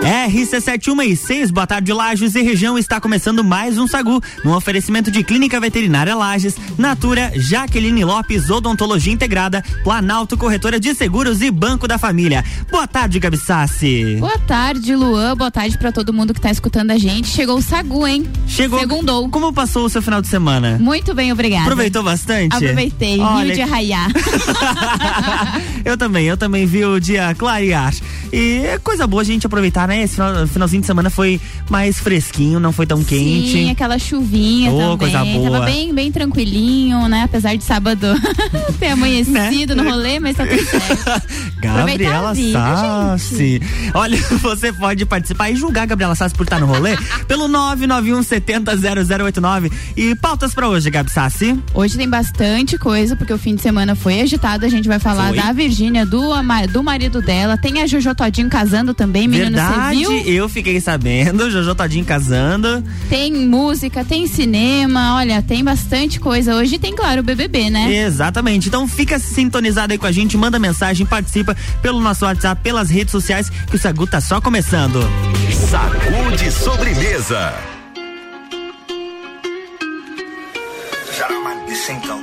RC716, boa tarde, Lages e região. Está começando mais um Sagu, no oferecimento de Clínica Veterinária Lages, Natura, Jaqueline Lopes, Odontologia Integrada, Planalto Corretora de Seguros e Banco da Família. Boa tarde, Gabi Sassi. Boa tarde, Luan. Boa tarde para todo mundo que está escutando a gente. Chegou o Sagu, hein? Chegou. Segundou. Como passou o seu final de semana? Muito bem, obrigada. Aproveitou bastante? Aproveitei. Olha... Rio de arraiar. eu também, eu também vi o dia clarear. E é coisa boa a gente aproveitar, né? Esse final, finalzinho de semana foi mais fresquinho, não foi tão quente. Sim, aquela chuvinha oh, também. Coisa boa. Tava bem, bem tranquilinho, né? Apesar de sábado ter amanhecido né? no rolê, mas tá tudo certo. Gabriela Sassi. Olha, você pode participar e julgar a Gabriela Sassi por estar no rolê pelo 991 70 0089. E pautas pra hoje, Gabi Sassi? Hoje tem bastante coisa, porque o fim de semana foi agitado. A gente vai falar foi? da Virgínia, do, do marido dela. Tem a Jojo Todinho casando também, menino, Verdade, viu? eu fiquei sabendo, Jojo Todinho casando. Tem música, tem cinema, olha, tem bastante coisa. Hoje tem, claro, o BBB, né? Exatamente. Então fica sintonizado aí com a gente, manda mensagem, participa pelo nosso WhatsApp, pelas redes sociais, que o Sagu tá só começando. Sagu de sobremesa. Então.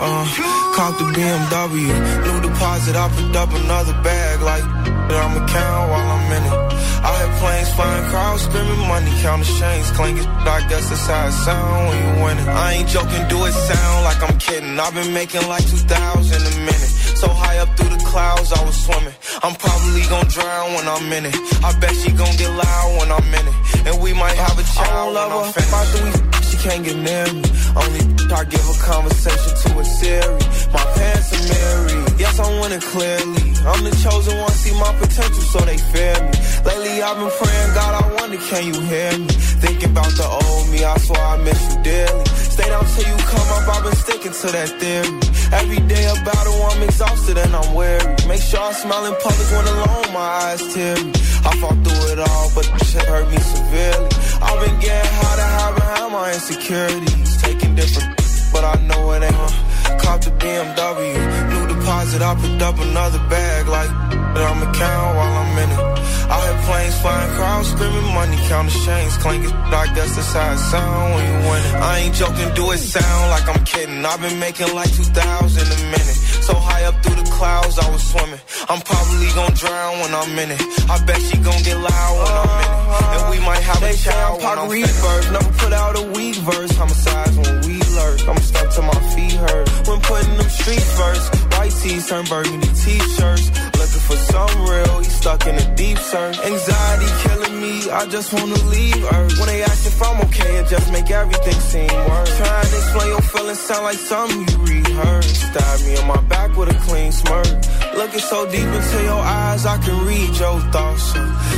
Uh, caught the BMW, new deposit, I picked up another bag like I'ma count while I'm in it. I had planes flying, crowds screaming, money counting chains clinking. I guess that's how it sound when you win it. I ain't joking, do it sound like I'm kidding. I've been making like 2,000 a minute. So high up through the clouds, I was swimming. I'm probably gonna drown when I'm in it. I bet she gonna get loud when I'm in it. And we might have a child when I'm finished can't get near me. Only Give a conversation to a Siri. My pants are married, yes, I want it clearly. I'm the chosen one, see my potential, so they fear me. Lately, I've been praying, God, I wonder, can you hear me? Thinking about the old me, I swear I miss you dearly. Stay down till you come up, I've been sticking to that theory. Every day a battle, I'm exhausted and I'm weary. Make sure I smile in public when alone, my eyes teary. I fought through it all, but the shit hurt me severely. I've been getting high to hide behind my insecurities. Taking different, but I know it ain't. Caught the BMW, deposit. I picked up another bag, like that I'ma count while I'm in it. I hear planes flying, crowds screaming, money counting chains clanking. I guess that's how it sound when you win it. I ain't joking, do it sound like I'm kidding. I've been making like 2,000 a minute. So high up through the clouds, I was swimming. I'm probably gonna drown when I'm in it. I bet she gonna get loud when I'm in it. And we might have they a child when I'm reverse. Never put out a weak verse. Homicides when we lurk. I'm stuck to my feet hurt. When putting them streets first. White tees turn burgundy t-shirts. For some real, he stuck in a deep search. Anxiety killing me, I just wanna leave Earth. When they ask if I'm okay, it just make everything seem worse. Trying to explain your feelings sound like something you rehearsed. Stab me in my back with a clean smirk. Looking so deep into your eyes, I can read your thoughts.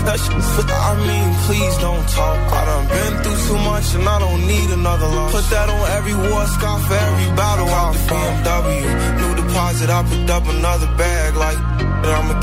That shit, but I mean, please don't talk. I done been through too much and I don't need another loss. Put that on every war scar for every battle. Out the BMW, new deposit, I picked up another bag like that I'ma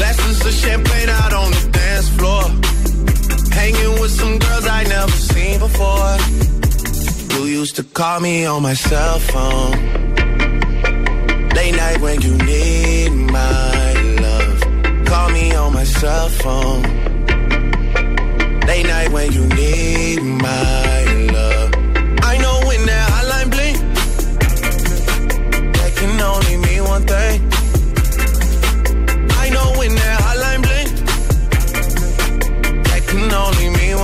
Glasses of champagne out on the dance floor. Hanging with some girls I never seen before. You used to call me on my cell phone. Late night when you need my love. Call me on my cell phone. Late night when you need my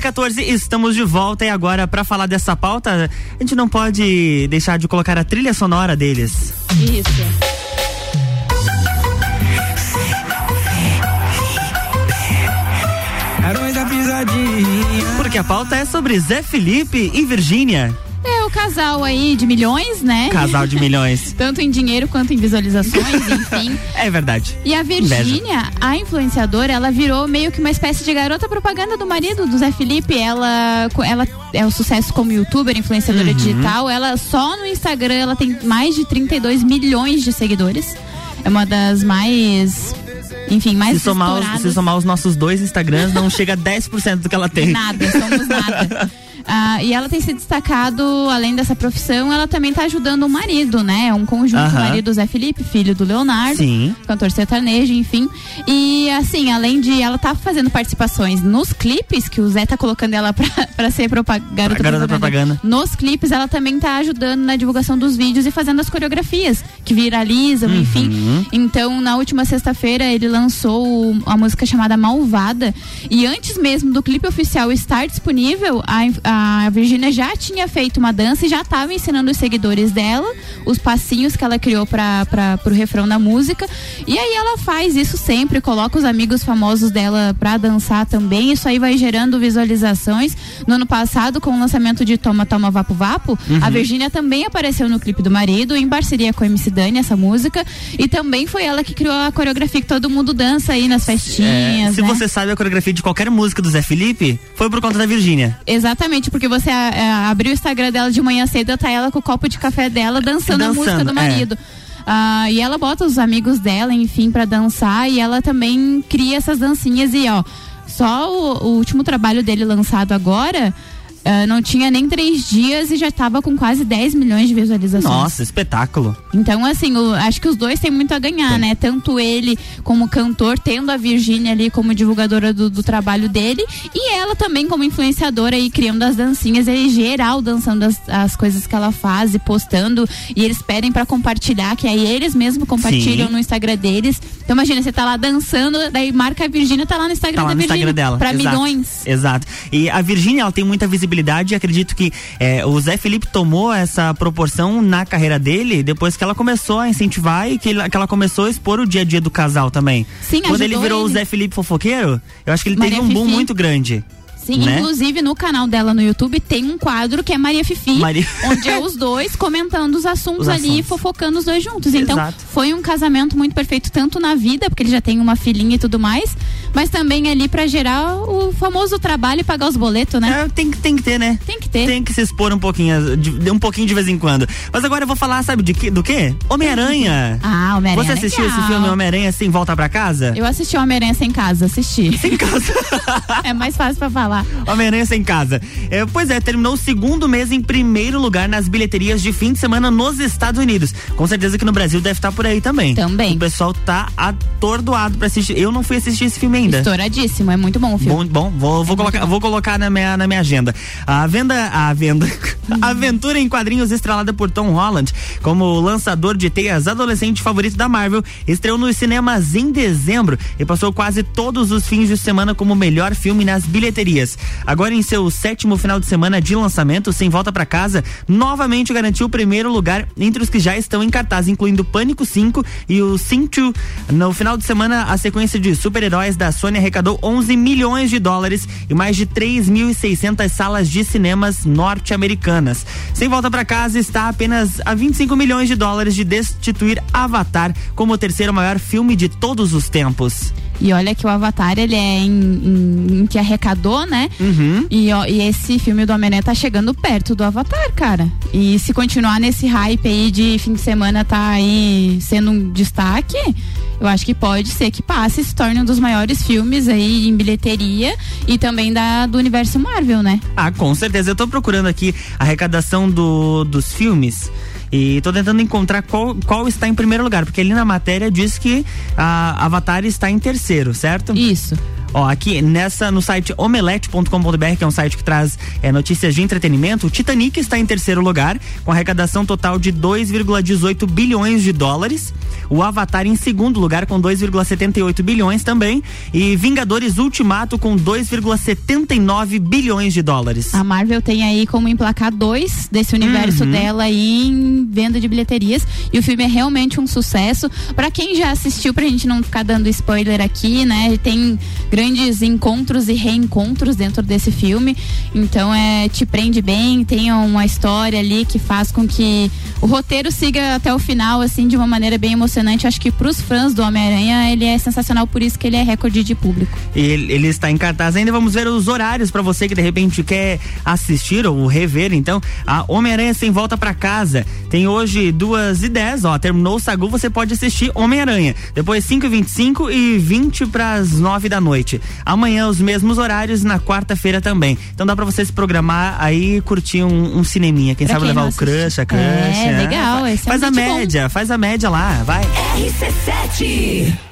14, estamos de volta e agora para falar dessa pauta, a gente não pode deixar de colocar a trilha sonora deles. Isso. Porque a pauta é sobre Zé Felipe e Virgínia. O casal aí de milhões, né? Casal de milhões. Tanto em dinheiro quanto em visualizações, enfim. É verdade. E a Virgínia, a influenciadora, ela virou meio que uma espécie de garota propaganda do marido do Zé Felipe. Ela, ela é um sucesso como youtuber, influenciadora Uhum. digital. Ela só no Instagram ela tem mais de 32 milhões de seguidores. É uma das mais, enfim, mais Se somar, os, se somar os nossos dois Instagrams, não chega a 10% do que ela tem. Nada, somos nada. Ah, e ela tem se destacado, além dessa profissão, ela também tá ajudando o marido, né? É um conjunto, Aham. o marido Zé Felipe, filho do Leonardo, Sim. cantor sertanejo, enfim. E assim, além de ela tá fazendo participações nos clipes, que o Zé tá colocando ela pra, pra ser propa garota, Garota propaganda. Nos clipes, ela também tá ajudando na divulgação dos vídeos e fazendo as coreografias que viralizam, Uhum. enfim. Então, na última sexta-feira, ele lançou a música chamada Malvada. E antes mesmo do clipe oficial estar disponível, a, a Virgínia já tinha feito uma dança e já estava ensinando os seguidores dela os passinhos que ela criou para o refrão da música. E aí ela faz isso sempre, coloca os amigos famosos dela pra dançar também. Isso aí vai gerando visualizações. No ano passado, com o lançamento de Toma, Toma, Vapo, Vapo, a Virgínia também apareceu no clipe do marido, em parceria com a MC Dani, essa música. E também foi ela que criou a coreografia que todo mundo dança aí nas É, festinhas. se né? você sabe a coreografia de qualquer música do Zé Felipe, foi por conta da Virgínia. Exatamente, porque você é, abriu o Instagram dela de manhã cedo, tá ela com o copo de café dela dançando, a Dançando, música do é. marido. Ah, e ela bota os amigos dela, enfim, pra dançar e ela também cria essas dancinhas e ó. Só o, o último trabalho dele lançado agora Uh, não tinha nem três dias e já estava com quase 10 milhões de visualizações. Nossa, espetáculo. Então, assim, o, acho que os dois têm muito a ganhar, Sim. né? Tanto ele como cantor, tendo a Virgínia ali como divulgadora do, do, trabalho dele, e ela também como influenciadora e criando as dancinhas, ele geral dançando as, as coisas que ela faz e postando, e eles pedem para compartilhar, que aí eles mesmos compartilham Sim. no Instagram deles. Então, imagina, você tá lá dançando, daí marca a Virgínia, tá lá no Instagram tá lá da Virgínia. dela. Pra Exato. milhões. Exato. E a Virgínia, ela tem muita visibilidade visibilidade e acredito que é, o Zé Felipe tomou essa proporção na carreira dele depois que ela começou a incentivar e que, ele, que ela começou a expor o dia a dia do casal também. Sim, Quando ele virou ele. o Zé Felipe fofoqueiro, eu acho que ele Maria teve um boom muito grande. Sim, né? inclusive no canal dela no YouTube tem um quadro que é Maria Fifi, Maria... onde é os dois comentando os assuntos os ali e fofocando os dois juntos. Então, Exato. foi um casamento muito perfeito, tanto na vida, porque ele já tem uma filhinha e tudo mais, mas também ali para gerar o famoso trabalho e pagar os boletos, né? É, tem, tem que ter, né? Tem que ter. Tem que se expor um pouquinho, de, um pouquinho de vez em quando. Mas agora eu vou falar, sabe, de que, do quê? Homem-Aranha. Ah, Homem-Aranha. Você assistiu legal. esse filme Homem-Aranha sem volta para casa? Eu assisti Homem-Aranha sem casa, assisti. Sem casa. é mais fácil para falar. Homem-Aranha sem casa. É, pois é, terminou o segundo mês em primeiro lugar nas bilheterias de fim de semana nos Estados Unidos. Com certeza que no Brasil deve estar por aí também. Também. O pessoal tá atordoado pra assistir. Eu não fui assistir esse filme ainda. Estouradíssimo, é muito bom o filme. Bom, bom vou, vou é colocar, vou colocar na minha, na minha agenda. A venda, a venda, a aventura em quadrinhos estrelada por Tom Holland como lançador de teias adolescente favorito da Marvel, estreou nos cinemas em dezembro e passou quase todos os fins de semana como melhor filme nas bilheterias. Agora em seu sétimo final de semana de lançamento, Sem Volta para Casa, novamente garantiu o primeiro lugar entre os que já estão em cartaz, incluindo Pânico 5 e o 2. No final de semana, a sequência de super-heróis da Sony arrecadou 11 milhões de dólares e mais de 3.600 salas de cinemas norte-americanas. Sem Volta para Casa está apenas a 25 milhões de dólares de destituir Avatar como o terceiro maior filme de todos os tempos. E olha que o Avatar, ele é em, em, em que arrecadou, né? Uhum. E, ó, e esse filme do Homem-Aranha tá chegando perto do Avatar, cara. E se continuar nesse hype aí de fim de semana tá aí sendo um destaque, eu acho que pode ser que passe e se torne um dos maiores filmes aí em bilheteria e também da, do universo Marvel, né? Ah, com certeza. Eu tô procurando aqui a arrecadação do, dos filmes. E tô tentando encontrar qual, qual está em primeiro lugar, porque ali na matéria diz que a Avatar está em terceiro, certo? Isso. Ó, aqui nessa no site omelete.com.br, que é um site que traz é, notícias de entretenimento, o Titanic está em terceiro lugar, com arrecadação total de 2,18 bilhões de dólares. O Avatar em segundo lugar, com 2,78 bilhões também. E Vingadores Ultimato com 2,79 bilhões de dólares. A Marvel tem aí como emplacar dois desse universo uhum. dela em venda de bilheterias. E o filme é realmente um sucesso. Para quem já assistiu, pra gente não ficar dando spoiler aqui, né? Tem grandes encontros e reencontros dentro desse filme. Então é te prende bem, tem uma história ali que faz com que o roteiro siga até o final assim de uma maneira bem emocionante. Acho que para os fãs do Homem-Aranha ele é sensacional, por isso que ele é recorde de público. Ele, ele está em cartaz ainda. Vamos ver os horários para você que de repente quer assistir ou rever. Então, a Homem-Aranha sem volta para casa tem hoje duas e dez. Ó, terminou o Sagu, você pode assistir Homem-Aranha. Depois 5 e 25 e 20 para as 9 da noite noite. Amanhã, os mesmos horários, na quarta-feira também. Então dá pra você se programar aí e curtir um, um cineminha. Quem pra sabe quem levar o crush, a crush. É, né? legal. Faz, faz é a média, bom. faz a média lá, vai. RC7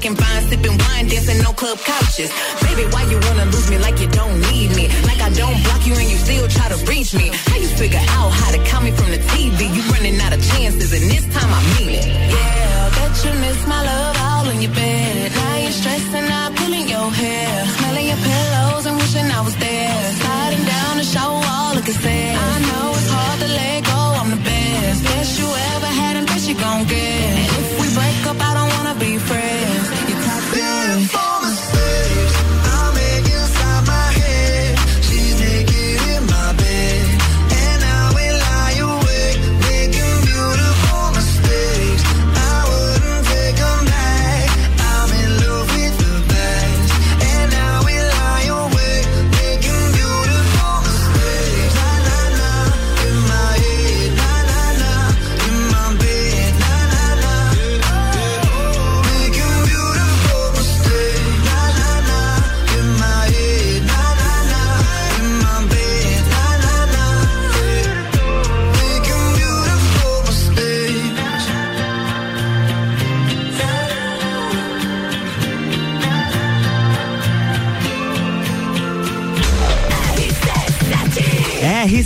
Looking fine, sipping wine, dancing on club couches. Baby, why you wanna lose me like you don't need me? Like I don't block you and you still try to reach me. How you figure out how to count me from the TV? You running out of chances, and this time I mean it. Yeah, bet you miss my love all in your bed. Now you're stressing out, pulling your hair. Smelling your pillows and wishing I was there. Sliding down the shower wall, looking sad. I know it's hard to let go, I'm the best. Best you ever had and best you gon' get.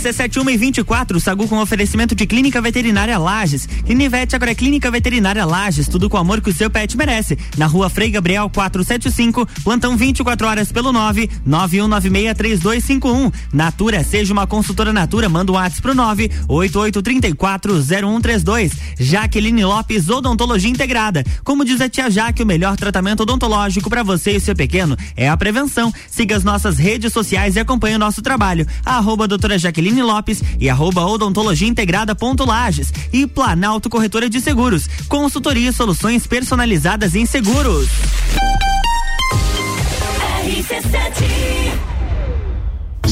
RC7124, Sagu com oferecimento de Clínica Veterinária Lages. Clinivete agora é Clínica Veterinária Lages, tudo com o amor que o seu pet merece. Na rua Frei Gabriel 475, plantão 24 horas pelo 9 91963251. Natura, seja uma consultora Natura, manda um WhatsApp pro 9 88340132. Jaqueline Lopes, Odontologia Integrada. Como diz a tia Jaque, o melhor tratamento odontológico para você e seu pequeno é a prevenção. Siga as nossas redes sociais e acompanhe o nosso trabalho. Arroba doutora Jaqueline Lopes e arroba odontologia integrada Lages e Planalto Corretora de Seguros. Consultoria e soluções personalizadas em seguros.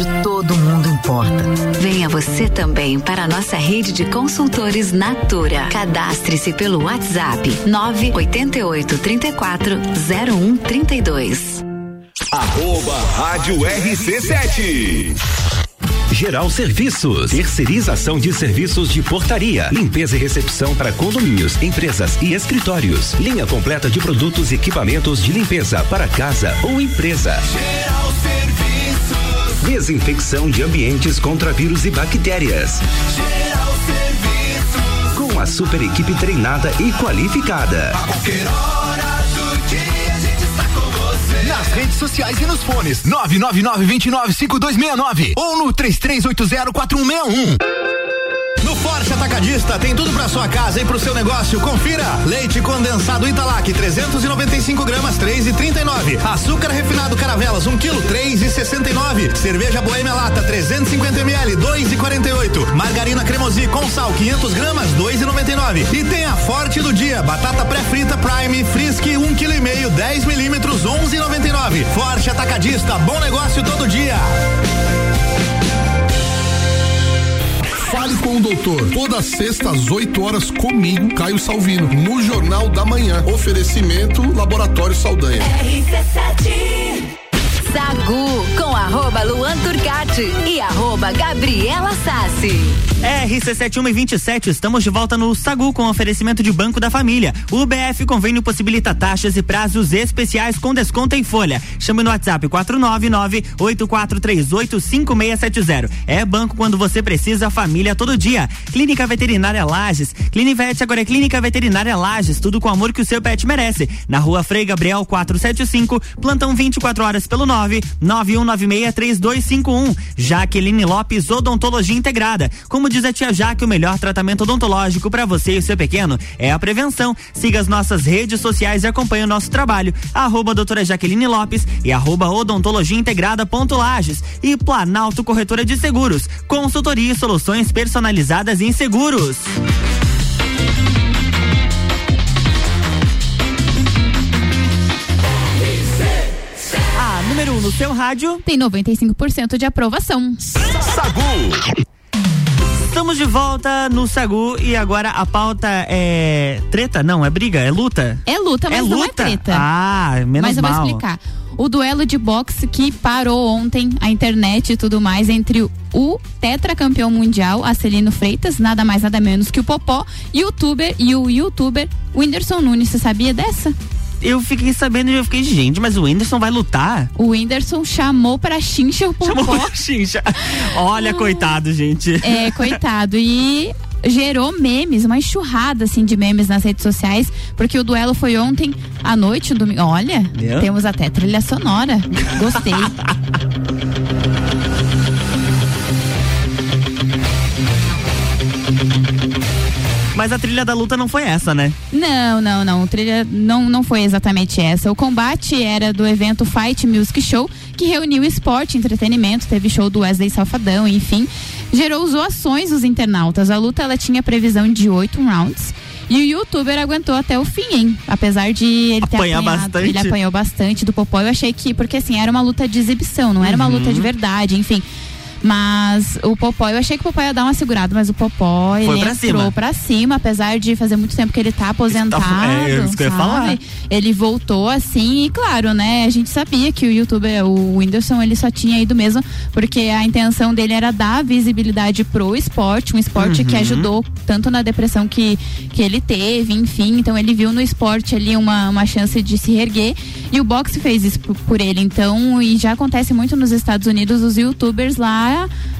Onde todo mundo importa. Venha você também para a nossa rede de consultores Natura. Cadastre-se pelo WhatsApp 988 34 0132. Arroba Rádio RC7. Geral Serviços, terceirização de serviços de portaria, limpeza e recepção para condomínios, empresas e escritórios. Linha completa de produtos e equipamentos de limpeza para casa ou empresa. Geral Serviços. Desinfecção de ambientes contra vírus e bactérias. Geral Serviços. Com a super equipe treinada e qualificada. A qualquer hora do dia a gente está com você. Nas redes sociais e nos fones 999 29 5269 ou no 3380 4161. No Forte Atacadista tem tudo para sua casa e pro seu negócio. Confira: leite condensado Italac 395 gramas 3,39. Açúcar refinado Caravelas 1 kg 3,69. Cerveja Boêmia Lata 350 ml 2,48. Margarina Cremosi com sal 500 gramas 2,99. E tem a Forte do dia: batata pré-frita Prime Frisk 1 kg e meio 10 milímetros 11,99. Forte Atacadista, bom negócio todo dia. Fale com o doutor. Toda sexta às 8 horas comigo, Caio Salvino, no Jornal da Manhã. Oferecimento Laboratório Saldanha. Sagu com arroba Luan Turcati e arroba Gabriela Sassi. RC7127, estamos de volta no Sagu com oferecimento de Banco da Família. O BF Convênio possibilita taxas e prazos especiais com desconto em folha. Chame no WhatsApp 499-8438-5670. É banco quando você precisa, família todo dia. Clínica Veterinária Lages. Clinivete agora é Clínica Veterinária Lages, tudo com o amor que o seu pet merece. Na rua Frei Gabriel 475, plantão 24 horas pelo 9 9196 3251. Jaqueline Lopes, Odontologia Integrada. Como diz a tia Jaque, o melhor tratamento odontológico para você e o seu pequeno é a prevenção. Siga as nossas redes sociais e acompanhe o nosso trabalho. Arroba doutora Jaqueline Lopes e arroba odontologia integrada ponto Lages. E Planalto Corretora de Seguros. Consultoria e soluções personalizadas em seguros. No seu rádio tem 95% de aprovação. Sagu. Estamos de volta no Sagu e agora a pauta é treta? Não, é briga, é luta? É luta, mas é não é luta? treta. Ah, menos Mas eu mal. vou explicar. O duelo de boxe que parou ontem a internet e tudo mais entre o tetracampeão mundial, Acelino Freitas, nada mais nada menos que o Popó, youtuber e o youtuber Whindersson Nunes. Você sabia dessa? Eu fiquei sabendo e eu fiquei, gente, mas o Whindersson vai lutar? O Whindersson chamou pra chincha o Popó. Chamou pra xincha. Olha, coitado, gente. É, coitado. E gerou memes, uma enxurrada assim de memes nas redes sociais, porque o duelo foi ontem à noite, domingo. Olha, temos até trilha sonora. Gostei. Mas a trilha da luta não foi essa, né? Não, não, não. O trilha não, não foi exatamente essa. O combate era do evento Fight Music Show, que reuniu esporte entretenimento. Teve show do Wesley Safadão, enfim. Gerou zoações dos internautas. A luta ela tinha previsão de oito rounds. E o youtuber aguentou até o fim, hein? Apesar de ele ter Apanhar apanhado. bastante. Ele apanhou bastante do Popó. Eu achei que, porque assim, era uma luta de exibição, não era uma Uhum. luta de verdade, enfim. Mas o Popó, eu achei que o Popó ia dar uma segurada, mas o Popó, Foi ele pra entrou cima. pra cima, apesar de fazer muito tempo que ele tá aposentado. é isso que eu ia falar. Ele voltou assim, e claro, né? A gente sabia que o youtuber, o Whindersson, ele só tinha ido mesmo porque a intenção dele era dar visibilidade pro esporte, um esporte que Uhum. ajudou tanto na depressão que, que ele teve, enfim. Então ele viu no esporte ali uma, uma chance de se reerguer. E o boxe fez isso por ele. Então, e já acontece muito nos Estados Unidos, os youtubers lá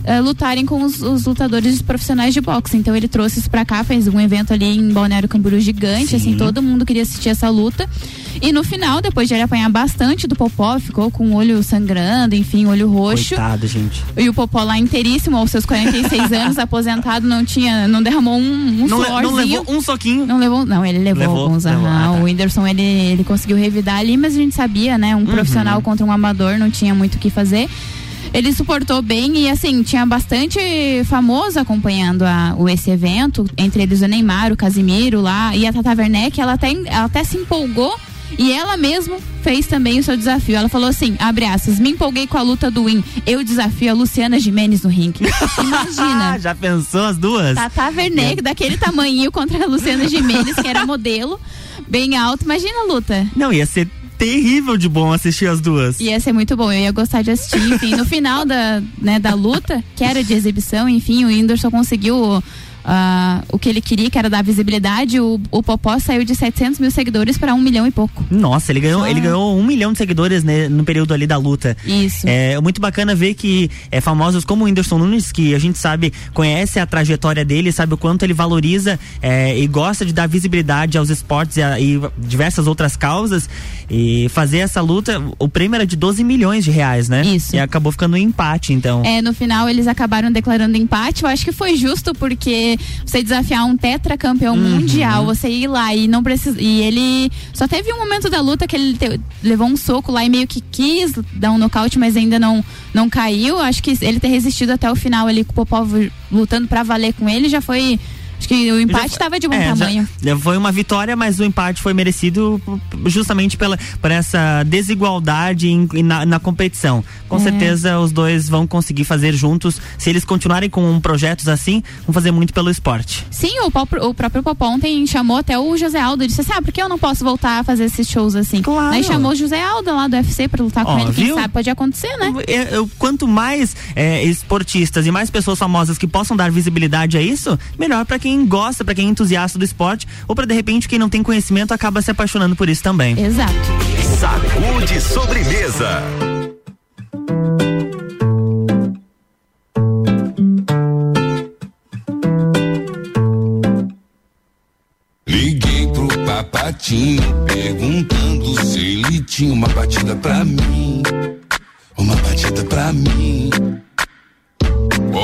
eh, lutarem com os, os lutadores profissionais de boxe. Então ele trouxe isso pra cá, fez um evento ali em Balneário Camboriú gigante, assim, todo mundo queria assistir essa luta. E no final, depois de ele apanhar bastante do Popó, ficou com o olho sangrando, enfim, olho roxo. Coitado, gente. E o Popó lá inteiríssimo, aos seus 46 anos, aposentado, não tinha, não derramou um, um Não, le- não levou um soquinho. Não levou, não, ele levou, Levou, alguns. levou, ah, tá. O Whindersson, ele, ele conseguiu revidar ali, mas a gente sabia, né? Um profissional contra um amador não tinha muito o que fazer. Ele suportou bem e assim, tinha bastante famoso acompanhando a, o, esse evento, entre eles o Neymar, o Casimiro lá e a Tata Werneck, ela até, ela até se empolgou e ela mesmo fez também o seu desafio. Ela falou assim, abre aspas, me empolguei com a luta do Win, eu desafio a Luciana Gimenez no ringue. Imagina. Já pensou as duas? Tata Werneck, daquele tamanhinho contra a Luciana Gimenez, que era modelo, bem alto. Imagina a luta. Não, ia ser terrível de bom assistir as duas. Ia ser muito bom, eu ia gostar de assistir. Enfim, no final da, né, da luta, que era de exibição, enfim, o Whindersson conseguiu uh, o que ele queria, que era dar visibilidade, o, o Popó saiu de 700 mil seguidores para um milhão e pouco. Nossa, ele ganhou, ele ganhou um milhão de seguidores né, no período ali da luta. Isso. É muito bacana ver que é, famosos como o Whindersson Nunes, que a gente sabe, conhece a trajetória dele, sabe o quanto ele valoriza é, e gosta de dar visibilidade aos esportes e, a, e, diversas outras causas. E fazer essa luta, o prêmio era de 12 milhões de reais, né? Isso. E acabou ficando um empate, então. É, no final eles acabaram declarando empate. Eu acho que foi justo porque você desafiar um tetracampeão uhum. mundial, você ir lá e não precisa. E ele só teve um momento da luta que ele te, levou um soco lá e meio que quis dar um nocaute, mas ainda não, não caiu. Acho que ele ter resistido até o final ali com o Popov lutando para valer com ele já foi Acho que o empate estava de bom é, tamanho. Já, foi uma vitória, mas o empate foi merecido justamente pela, por essa desigualdade em, na, na, competição. Com é. certeza os dois vão conseguir fazer juntos. Se eles continuarem com projetos assim, vão fazer muito pelo esporte. Sim, o, próprio, o próprio Popó ontem chamou até o José Aldo e disse assim: ah, por que eu não posso voltar a fazer esses shows assim? Claro. Aí chamou o José Aldo lá do UFC para lutar Ó, com ele. Quem viu? sabe pode acontecer, né? Eu, eu, quanto mais é, esportistas e mais pessoas famosas que possam dar visibilidade a isso, melhor para quem quem gosta, para quem é entusiasta do esporte, ou para de repente quem não tem conhecimento acaba se apaixonando por isso também. Exato. Sacude sobremesa. Liguei pro papatinho perguntando se ele tinha uma batida pra mim. Uma batida pra mim.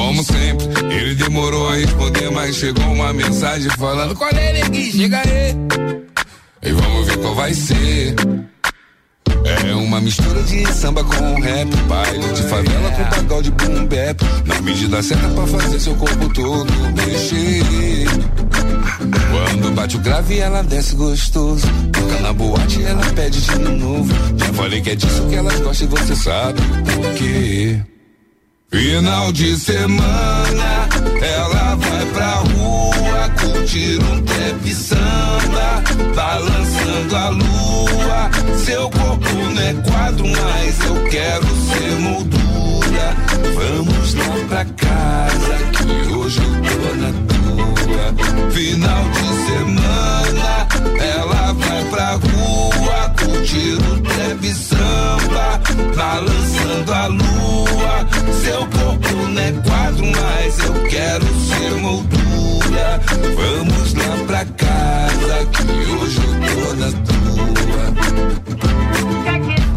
Como sempre, ele demorou a responder, mas chegou uma mensagem falando: Qual é, neguinho? Chega aí. E vamos ver qual vai ser. É uma mistura de samba com rap, baile de favela com pagode boom bap. Na medida certa pra fazer seu corpo todo mexer. Quando bate o grave, ela desce gostoso. Toca na boate, ela pede de novo. Já falei que é disso que elas gostam e você sabe por quê. Final de semana, ela vai pra rua curtir um trap samba, balançando a lua. Seu corpo não é quadro, mas eu quero ser moldura. Vamos lá pra casa, que hoje eu tô na tua. Final de semana, ela vai pra rua curtir um trap samba, balançando a lua. Seu corpo não é quadro, mas eu quero ser moldura. Vamos lá pra casa, que hoje eu tô na tua.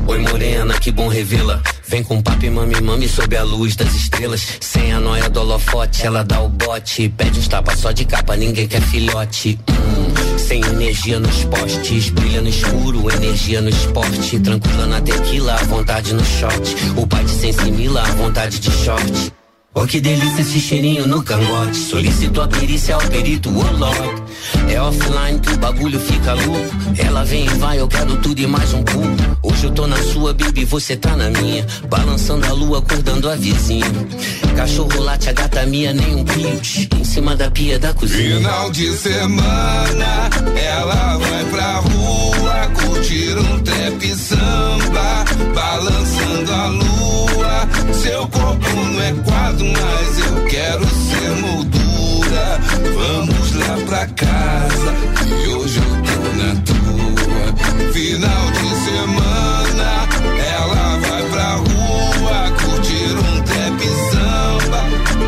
Oi morena, que bom revê-la. Vem com papo e mami, mami sob a luz das estrelas. Sem a noia do holofote, ela dá o bote. Pede uns tapas só de capa, ninguém quer filhote. Hum, sem energia nos postes, brilha no escuro, energia no esporte. Tranquila na tequila, vontade no short. O pai de sem simila, vontade de short. Oh, que delícia esse cheirinho no cangote. Solicito a perícia ao perito Warlock. É offline que o bagulho fica louco. Ela vem e vai, eu quero tudo e mais um pouco. Hoje eu tô na sua, baby, você tá na minha. Balançando a lua, acordando a vizinha. Cachorro late, a gata minha, nem um pios. Em cima da pia da cozinha. Final de semana, ela vai pra rua. Curtir um trap samba. Balançando a lua. Seu corpo não é quadro, mas eu quero ser moldura. Vamos lá pra casa, que hoje eu tô na tua. Final de semana, ela vai pra rua curtir um trap samba,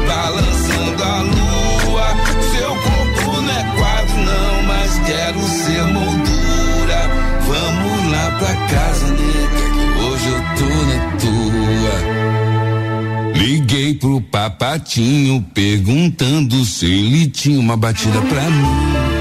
balançando a lua. Seu corpo não é quadro, não, mas quero ser moldura. Vamos lá pra casa, nega, hoje eu tô na tua. Liguei pro papatinho perguntando se ele tinha uma batida pra mim.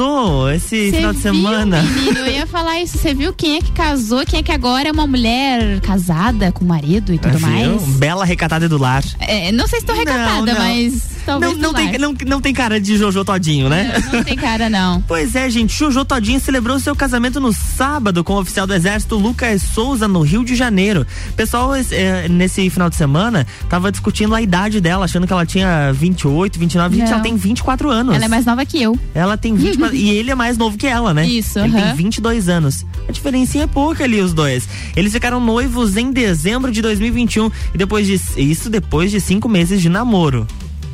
casou esse Cê final de semana. Menino, eu ia falar isso. Você viu quem é que casou? Quem é que agora é uma mulher casada com marido e tudo é, mais? Viu? Bela recatada do lar. É, não sei se tô recatada, não, não. mas Talvez não, não, tem, não, não tem cara de Jojo Todinho, né? Não, não tem cara, não. pois é, gente. Jojo Todinho celebrou seu casamento no sábado com o oficial do Exército Lucas Souza, no Rio de Janeiro. O pessoal, eh, nesse final de semana, tava discutindo a idade dela, achando que ela tinha 28, 29. Gente, ela tem 24 anos. Ela é mais nova que eu. Ela tem 24. e ele é mais novo que ela, né? Isso. Ele tem 22 anos. A diferença é pouca ali, os dois. Eles ficaram noivos em dezembro de 2021 e depois de. Isso depois de cinco meses de namoro.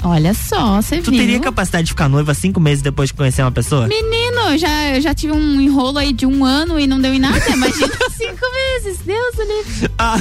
Olha só, você tu viu. Tu teria capacidade de ficar noiva cinco meses depois de conhecer uma pessoa? Menino, eu já, eu já tive um enrolo aí de um ano e não deu em nada. Imagina cinco meses. Deus livre. Ah.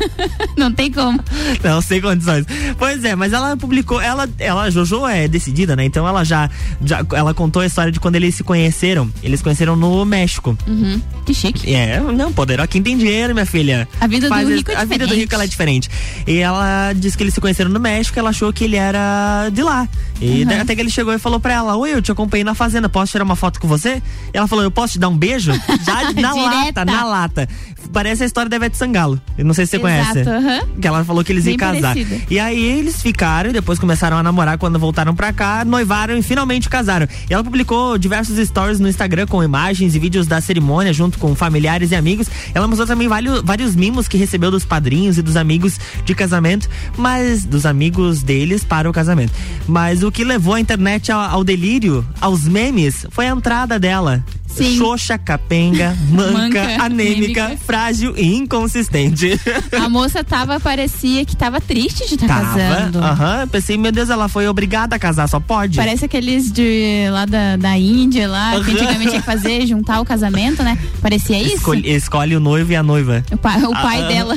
Não tem como. Não, sem condições. Pois é, mas ela publicou, ela, ela, Jojo é decidida, né? Então ela já, já ela contou a história de quando eles se conheceram. Eles conheceram no México. Uhum. Que chique. É, não, poderá quem tem dinheiro, minha filha. A vida Faz do rico é diferente. A vida do rico ela é diferente. E ela disse que eles se conheceram no México, ela achou que ele era de lá. E Uhum. até que ele chegou e falou pra ela: Oi, eu te acompanhei na fazenda, posso tirar uma foto com você? E ela falou: Eu posso te dar um beijo? Já na lata, na lata. Parece a história da Ivete Sangalo. Eu não sei se você Exato, conhece. aham. Que ela falou que eles Bem iam casar. parecida. E aí eles ficaram e depois começaram a namorar quando voltaram pra cá, noivaram e finalmente casaram. E ela publicou diversos stories no Instagram com imagens e vídeos da cerimônia junto com familiares e amigos. Ela mostrou também vários, vários mimos que recebeu dos padrinhos e dos amigos de casamento, mas dos amigos deles para o casamento. Mas o que levou a internet ao, ao delírio, aos memes, foi a entrada dela. Sim. Xoxa, capenga, manca, Manca, anêmica, anêmica. frágil e inconsistente. A moça tava, parecia que tava triste de estar Tava, casando. aham, pensei, meu Deus, ela foi obrigada a casar, só pode. Parece aqueles de lá da, da Índia, lá, que Aham. antigamente tinha que fazer, juntar o casamento, né? Parecia isso. Escolhe, escolhe o noivo e a noiva. O pai, o pai Ah, dela.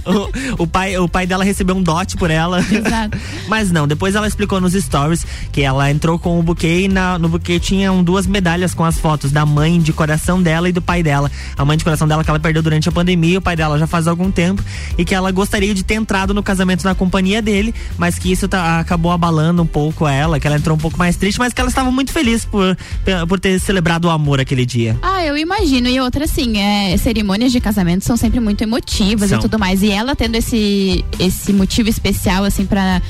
O, o pai, o pai dela recebeu um dote por ela. Exato. Mas não, depois ela explicou nos stories que ela entrou com o buquê e na- no buquê tinham duas medalhas com as fotos da mãe de coração dela e do pai dela. A mãe de coração dela que ela perdeu durante a pandemia, o pai dela já faz algum tempo e que ela gostaria de ter entrado no casamento na companhia dele, mas que isso tá- acabou abalando um pouco ela, que ela entrou um pouco mais triste, mas que ela estava muito feliz por, por ter celebrado o amor aquele dia. Ah, eu imagino. E outra, assim, é, cerimônias de casamento são sempre muito emotivas São. e tudo mais. E ela tendo esse, esse motivo especial, assim, pra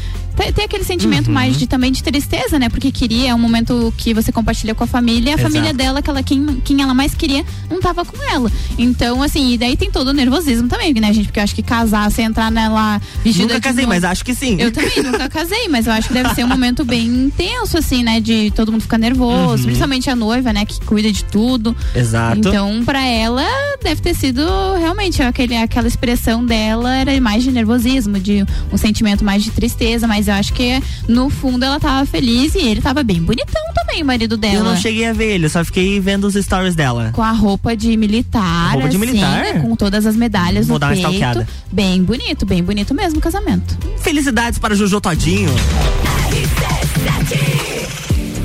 ter, ter aquele sentimento Uhum. mais de também de tristeza, né? Porque queria, é um momento que você compartilha com a família, e a Exato. família dela, que ela, quem, quem ela mais queria, não tava com ela. Então, assim, e daí tem todo o nervosismo também, né, gente? Porque eu acho que casar, você entrar nela vestida Nunca casei, mas acho que sim. Eu também nunca casei, mas eu acho que deve ser um momento bem intenso, assim, né? De todo mundo ficar nervoso, Uhum. principalmente a noiva, né? Que cuida de tudo. Exato. Então, pra ela, deve ter sido realmente aquele, aquela expressão dela era mais de nervosismo, de um sentimento mais de tristeza, mas eu acho que no fundo ela tava feliz e ele tava bem bonitão também, o marido dela. Eu não cheguei a ver ele, eu só fiquei vendo os stories dela. Com a roupa de militar, Roupa de assim, militar? né, com todas as medalhas Vou no dar uma peito. stalkeada. Bem bonito, bem bonito mesmo o casamento. Felicidades para Jojo Todinho.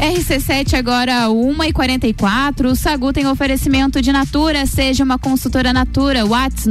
RC7 agora 1h44. O Sagu tem oferecimento de Natura. Seja uma consultora Natura. Whats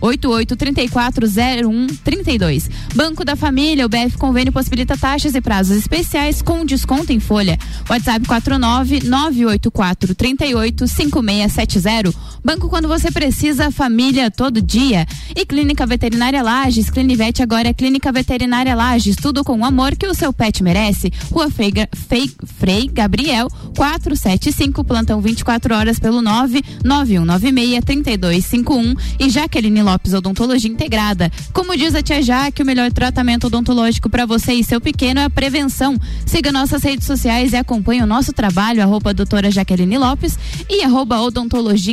988340132. Banco da Família. O BF Convênio possibilita taxas e prazos especiais com desconto em folha. WhatsApp 49984385670. Banco quando você precisa. Família todo dia. E Clínica Veterinária Lages. Clinivete agora é Clínica Veterinária Lages. Tudo com o amor que o seu pet merece. Rua Feiga, Fei, Frei Gabriel 475, plantão 24 horas pelo 991963251 e Jaqueline Lopes Odontologia Integrada. Como diz a tia Jaque, o melhor tratamento odontológico para você e seu pequeno é a prevenção. Siga nossas redes sociais e acompanhe o nosso trabalho, arroba doutora Jaqueline Lopes e arroba odontologia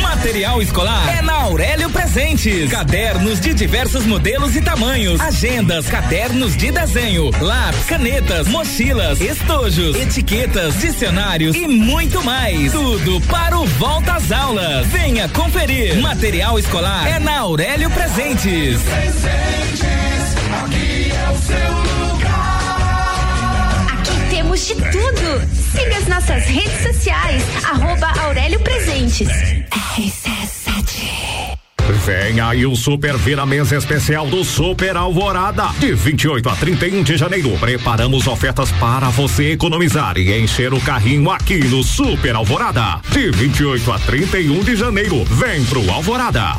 Material escolar é na Aurélio Presentes. Cadernos de diversos modelos e tamanhos, agendas, cadernos de desenho, lápis, canetas, mochilas, estojos, etiquetas, dicionários e muito mais. Tudo para o volta às aulas. Venha conferir. Material escolar é na Aurélio Presentes. Aqui é o seu lugar. Aqui temos de tudo. Siga as nossas redes sociais. Arroba Aurélio Presentes. Vem aí o Super Vira Mesa Especial do Super Alvorada. De 28 a 31 de janeiro, preparamos ofertas para você economizar e encher o carrinho aqui no Super Alvorada. De 28 a 31 de janeiro, vem pro Alvorada.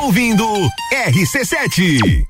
ouvindo RC7.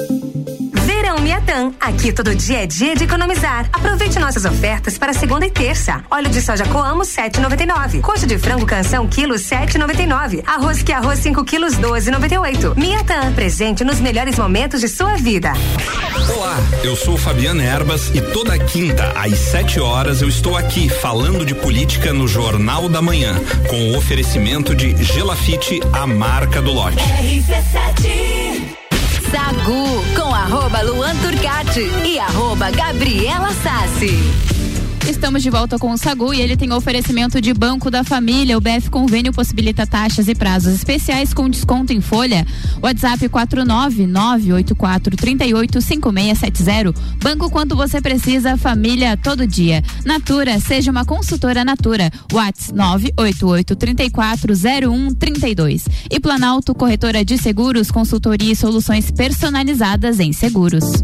Miatã. Aqui todo dia é dia de economizar. Aproveite nossas ofertas para segunda e terça. Óleo de soja Coamo 7,99. Coxa de frango canção quilo 7,99. Arroz que arroz 5 quilos 12,98. Miatã. Presente nos melhores momentos de sua vida. Olá, eu sou Fabiana Erbas e toda quinta às 7 horas eu estou aqui falando de política no Jornal da Manhã, com o oferecimento de Gelafite, a marca do lote. Sagu com arroba Luan Turcati e arroba Gabriela Sassi. Estamos de volta com o Sagu e ele tem oferecimento de Banco da Família. O BF Convênio possibilita taxas e prazos especiais com desconto em folha. WhatsApp 49984385670. Banco quando você precisa, família todo dia. Natura, seja uma consultora Natura. WhatsApp 988340132. E Planalto Corretora de Seguros, consultoria e soluções personalizadas em seguros.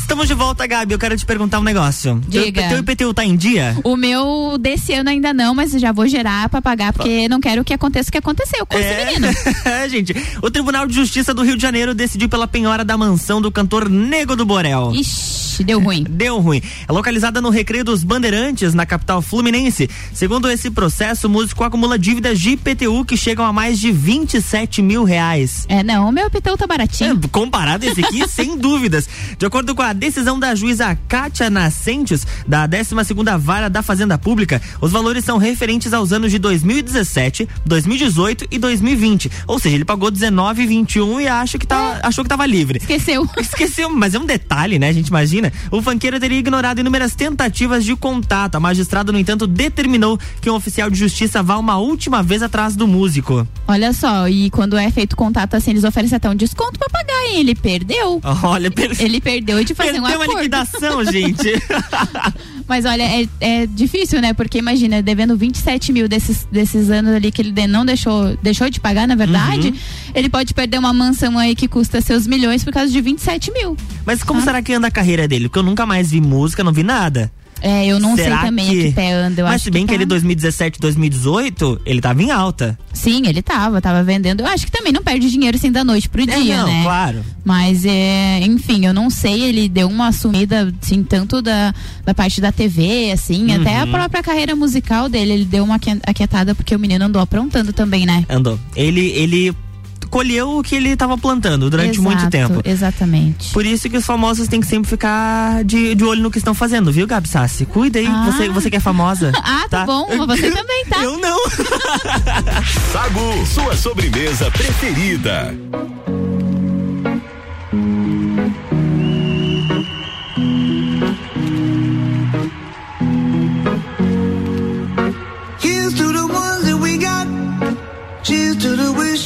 Estamos de volta, Gabi. Eu quero te perguntar um negócio. Diga. Teu, teu IPTU tá em dia? O meu desse ano ainda não, mas já vou gerar pra pagar, porque não quero que aconteça o que aconteceu com esse menino. É, gente. O Tribunal de Justiça do Rio de Janeiro decidiu pela penhora da mansão do cantor Nego do Borel. Ixi, deu ruim. Deu ruim. É localizada no Recreio dos Bandeirantes, na capital fluminense. Segundo esse processo, o músico acumula dívidas de IPTU que chegam a mais de 27 mil reais. É, não, o meu IPTU tá baratinho. É, comparado esse aqui, sem dúvidas. De acordo com a decisão da juíza Kátia Nascentes, da 12 segunda Vara da Fazenda Pública, os valores são referentes aos anos de 2017, 2018 e 2020. Ou seja, ele pagou 19 e 21 e acha que tá, achou que tava livre. Esqueceu. Esqueceu, mas é um detalhe, né? A gente imagina. O fanqueiro teria ignorado inúmeras tentativas de contato. A magistrada, no entanto, determinou que um oficial de justiça vá uma última vez atrás do músico. Olha só, e quando é feito contato assim, eles oferecem até um desconto pra pagar, hein? Ele perdeu. Olha, per... Ele perdeu de fazer um acordo. liquidação, gente. Mas olha, é, é difícil, né? Porque imagina, devendo 27 mil desses, desses anos ali que ele não deixou, deixou de pagar, na verdade, Uhum. ele pode perder uma mansão aí que custa seus milhões por causa de 27 mil. Mas como será que anda a carreira dele? Porque eu nunca mais vi música, não vi nada. É, eu não Será sei também a que pé anda. Eu Mas acho se bem que, tá- ele 2017, 2018, ele tava em alta. Sim, ele tava, tava vendendo. Eu acho que também não perde dinheiro assim da noite pro dia, É, não, né? claro. Mas, é, enfim, eu não sei, ele deu uma sumida, assim, tanto da, da parte da TV, assim, até a Uhum. própria carreira musical dele, ele deu uma aquietada porque o menino andou aprontando também, né? Andou. Ele, ele colheu o que ele tava plantando durante muito Exato, tempo. Exatamente. Por isso que os famosos têm que sempre ficar de, de olho no que estão fazendo, viu, Gabi Sassi? Cuida aí, Ah. você, você que é famosa. Ah, tá, bom, mas você também, tá? Eu não. Sagu, sua sobremesa preferida.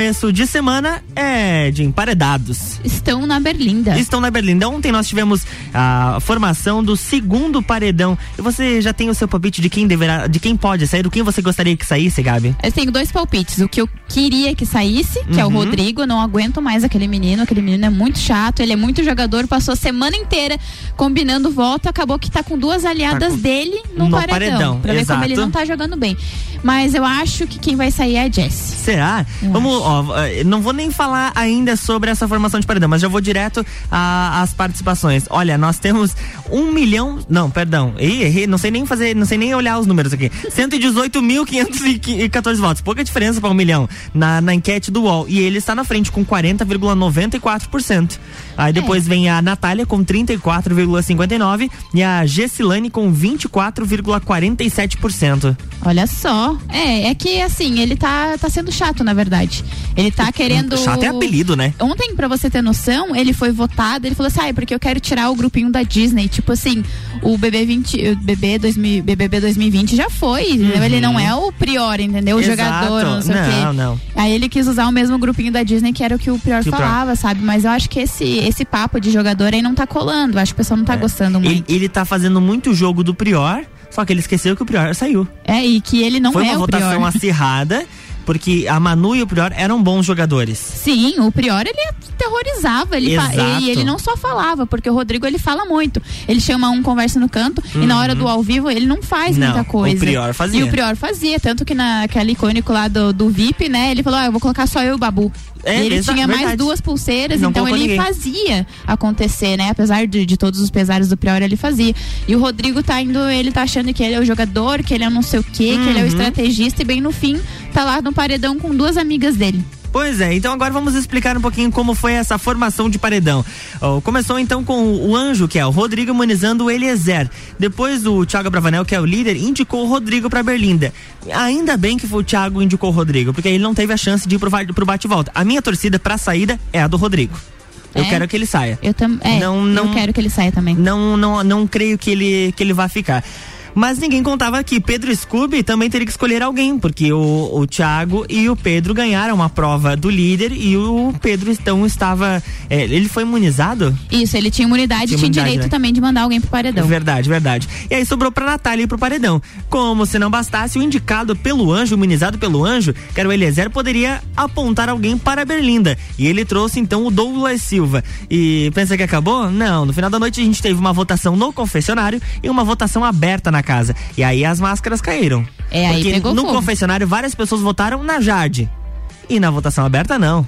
começo de semana é de emparedados. Estão na Berlinda. Estão na Berlinda. Ontem nós tivemos a formação do segundo paredão. E você já tem o seu palpite de quem deverá, de quem pode sair, do quem você gostaria que saísse, Gabi? Eu tenho dois palpites. O que eu queria que saísse, que é o Uhum. Rodrigo. Eu não aguento mais aquele menino. Aquele menino é muito chato, ele é muito jogador. Passou a semana inteira combinando voto. Acabou que tá com duas aliadas Tá com- dele no, no paredão. paredão, Pra ver como ele exato. não tá jogando bem. Mas eu acho que quem vai sair é a Jessie. Será? Vamos, ó, eh, não vou nem falar ainda sobre essa formação de paredão, mas já vou direto às participações. Olha, nós temos um milhão. Não, perdão. Ih, errei, não sei nem fazer, não sei nem olhar os números aqui. 118.514 votos. Pouca diferença para um milhão na, na enquete do UOL. E ele está na frente com 40,94%. Aí depois vem a Natália com 34,59% e a Gessilane com 24,47%. Olha só, É, é que assim, ele tá, tá sendo chato, na verdade. Ele tá querendo. Chato é apelido, né? Ontem, pra você ter noção, ele foi votado, ele falou assim: ah, é porque eu quero tirar o grupinho da Disney. Tipo assim, o BB 20, o BB 2000, BBB 2020 já foi, entendeu? Ele não é o Prior, entendeu? O Exato. jogador, não sei o quê. Não, não. Aí ele quis usar o mesmo grupinho da Disney que era o que o Prior Que falava, sabe? Mas eu acho que esse, esse papo de jogador aí não tá colando. Acho que o pessoal não tá gostando muito. Ele, ele tá fazendo muito jogo do Prior, só que ele esqueceu que o Prior saiu. É, e que ele não Foi é uma o votação Prior. acirrada, porque a Manu e o Prior eram bons jogadores. Sim, o Prior ele terrorizava, ele e ele não só falava, porque o Rodrigo ele fala muito. Ele chama um conversa no canto e na hora do ao vivo ele não faz Uhum. Não, muita coisa. o Prior fazia. E o Prior fazia, tanto que naquele icônico lá do, do VIP, né, ele falou: "Ah, eu vou colocar só eu e o Babu". É, ele tinha mais verdade. duas pulseiras, Não então ele ninguém. fazia acontecer, né? Apesar de, de todos os pesares do Prior, ele fazia. E o Rodrigo tá indo, ele tá achando que ele é o jogador, que ele é não sei o quê, que ele é o Uhum. estrategista, e bem no fim, tá lá no paredão com duas amigas dele. Pois é, então agora vamos explicar um pouquinho como foi essa formação de paredão. Ó, começou então com o Anjo, que é o Rodrigo imunizando o Eliezer. Depois o Thiago Bravanel, que é o líder, indicou o Rodrigo pra Berlinda. Ainda bem que foi o Thiago indicou o Rodrigo, porque ele não teve a chance de ir pro, pro bate-volta. A minha torcida pra saída é a do Rodrigo. Eu É? quero que ele saia. Eu também. É, Não, não- eu quero que ele saia também. Não, não, não creio que ele, que ele vá ficar. Mas ninguém contava que Pedro Scooby também teria que escolher alguém, porque o, o Thiago e o Pedro ganharam a prova do líder e o Pedro então estava. é, ele foi imunizado? Isso, ele tinha imunidade e Tinha imunidade, direito né? também de mandar alguém pro paredão. Verdade, verdade. E aí sobrou pra Natália ir pro paredão. Como se não bastasse, o indicado pelo anjo, imunizado pelo anjo, que era o Eliezer, poderia apontar alguém para a Berlinda. E ele trouxe então o Douglas Silva. E pensa que acabou? Não. No final da noite a gente teve uma votação no confessionário e uma votação aberta na casa. E aí as máscaras caíram. É, aí Porque pegou no fogo. confessionário várias pessoas votaram na Jade. E na votação aberta, não.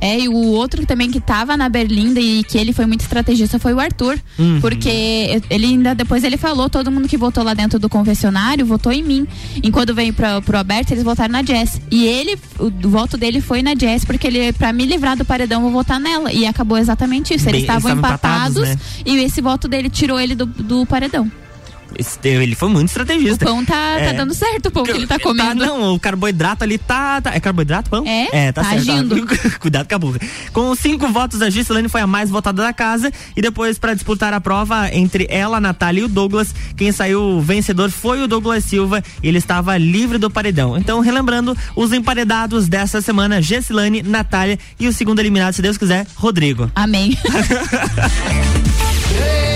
É, e o outro também que tava na Berlinda e que ele foi muito estrategista foi o Arthur. Uhum. Porque ele ainda, depois ele falou, todo mundo que votou lá dentro do confessionário votou em mim. Enquanto veio pra, pro aberto, eles votaram na Jess. E ele, o, o voto dele foi na Jess, porque ele, pra me livrar do paredão, vou votar nela. E acabou exatamente isso. Bem, Eles estavam eles estavam empatados, empatados, né? e esse voto dele tirou ele do, do paredão. Ele foi muito estrategista. O pão tá, É. tá dando certo, o pão que ele tá comendo. Tá, não, o carboidrato ali tá, tá- É carboidrato, pão? É, É, tá, tá certo. agindo. Cuidado com a burra. Com cinco votos, a Gislaine foi a mais votada da casa. E depois, pra disputar a prova entre ela, a Natália e o Douglas, quem saiu vencedor foi o Douglas Silva. E ele estava livre do paredão. Então, relembrando, os emparedados dessa semana: Gessilane, Natália e o segundo eliminado, se Deus quiser, Rodrigo. Amém.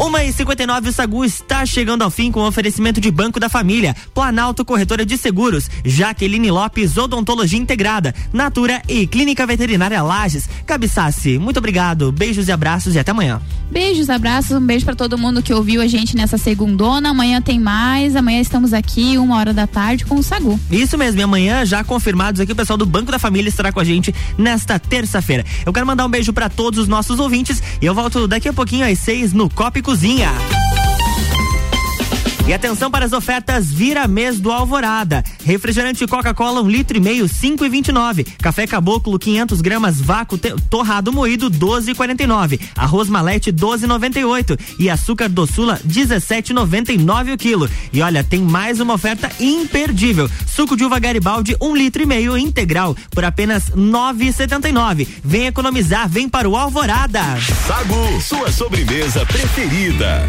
Uma e 59 o Sagu está chegando ao fim com o oferecimento de Banco da Família, Planalto Corretora de Seguros, Jaqueline Lopes Odontologia Integrada, Natura e Clínica Veterinária Lages. Cabeçasse, muito obrigado, beijos e abraços e até amanhã. Beijos, abraços, um beijo pra todo mundo que ouviu a gente nessa segundona. Amanhã tem mais. Amanhã estamos aqui, uma hora da tarde, com o Sagu. Isso mesmo, e amanhã já confirmados aqui o pessoal do Banco da Família estará com a gente nesta terça-feira. Eu quero mandar um beijo para todos os nossos ouvintes e eu volto daqui a pouquinho às seis no e Cozinha. E atenção para as ofertas Vira Mês do Alvorada. Refrigerante Coca-Cola, um litro e meio, cinco e vinte e nove. Café Caboclo, 500 gramas, vácuo torrado moído, 12,49. Arroz Malete, 12,98. E açúcar doçula, 17,99 o quilo. E olha, tem mais uma oferta imperdível. Suco de uva Garibaldi, um litro e meio integral, por apenas 9,79. Vem economizar, vem para o Alvorada. Sagu, sua sobremesa preferida.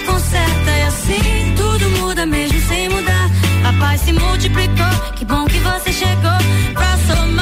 assim, tudo muda mesmo sem mudar. A paz se multiplicou, que bom que você chegou pra somar.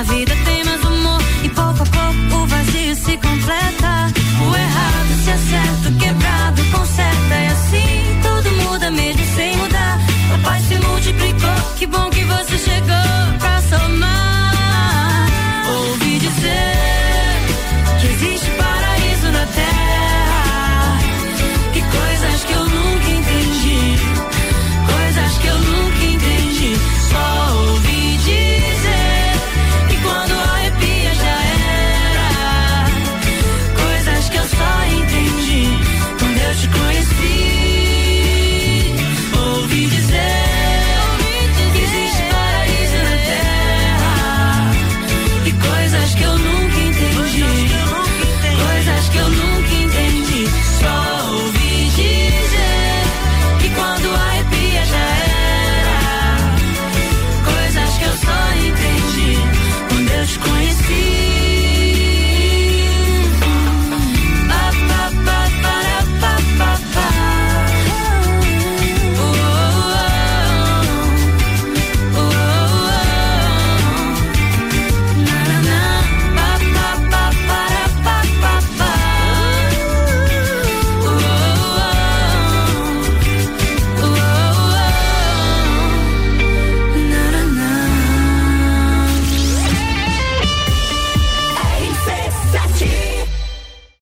A vida